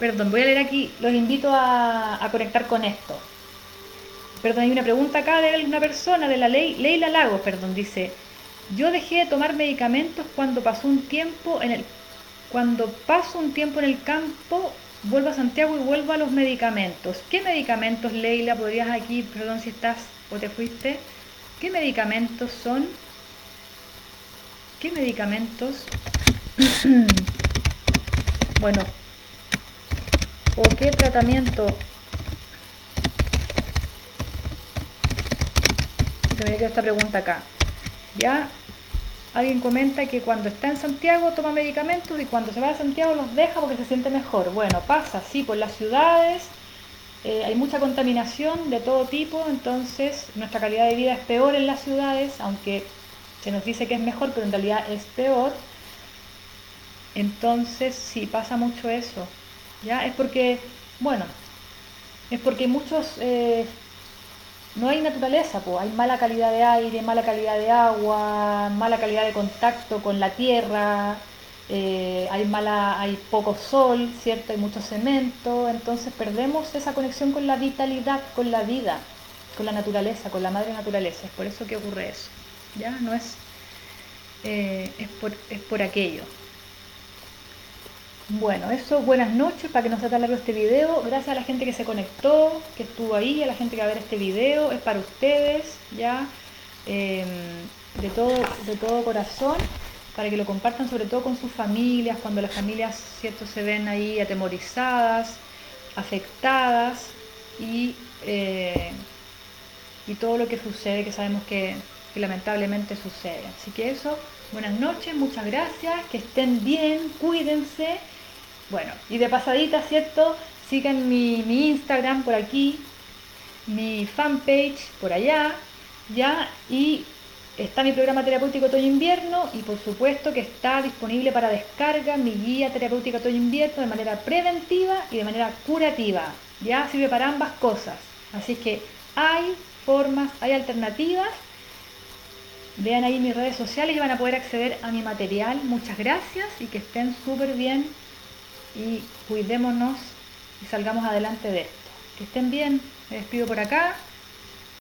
perdón, voy a leer aquí, los invito a conectar con esto. Perdón, hay una pregunta acá de una persona, de la ley, Leila Lagos, perdón, dice, yo dejé de tomar medicamentos cuando pasó un tiempo en el, cuando paso un tiempo en el campo, vuelvo a Santiago y vuelvo a los medicamentos. ¿Qué medicamentos, Leila, podrías aquí, perdón si estás te fuiste, qué medicamentos son? ¿Qué medicamentos? <clears throat> bueno, ¿o qué tratamiento se me queda esta pregunta acá. Ya alguien comenta que cuando está en Santiago toma medicamentos y cuando se va a Santiago los deja porque se siente mejor. Bueno, pasa, sí, por las ciudades eh, hay mucha contaminación de todo tipo, entonces nuestra calidad de vida es peor en las ciudades, aunque se nos dice que es mejor, pero en realidad es peor. Entonces sí, pasa mucho eso. ¿ya? Es porque, bueno, es porque muchos eh, no hay naturaleza, pues hay mala calidad de aire, mala calidad de agua, mala calidad de contacto con la tierra, eh, hay mala, hay poco sol, cierto, hay mucho cemento, entonces perdemos esa conexión con la vitalidad, con la vida, con la naturaleza, con la madre naturaleza. Es por eso que ocurre eso. Ya no es, eh, es, por, es por aquello. Bueno, eso, buenas noches, para que no se tan largo este video. Gracias a la gente que se conectó, que estuvo ahí, a la gente que va a ver este video. Es para ustedes, ya, em, de, todo, de todo corazón, para que lo compartan sobre todo con sus familias, cuando las familias, cierto, se ven ahí atemorizadas, afectadas y, eh, y todo lo que sucede, que sabemos que, que lamentablemente sucede. Así que eso, buenas noches, muchas gracias, que estén bien, cuídense bueno, y de pasadita, ¿cierto? Sigan mi, Instagram por aquí, mi fanpage por allá, ¿ya? Y está mi programa terapéutico otoño-invierno y por supuesto que está disponible para descarga mi guía terapéutica otoño-invierno de manera preventiva y de manera curativa. Ya sirve para ambas cosas. Así que hay formas, hay alternativas. Vean ahí mis redes sociales y van a poder acceder a mi material. Muchas gracias y que estén súper bien y cuidémonos y salgamos adelante de esto. Que estén bien, me despido por acá.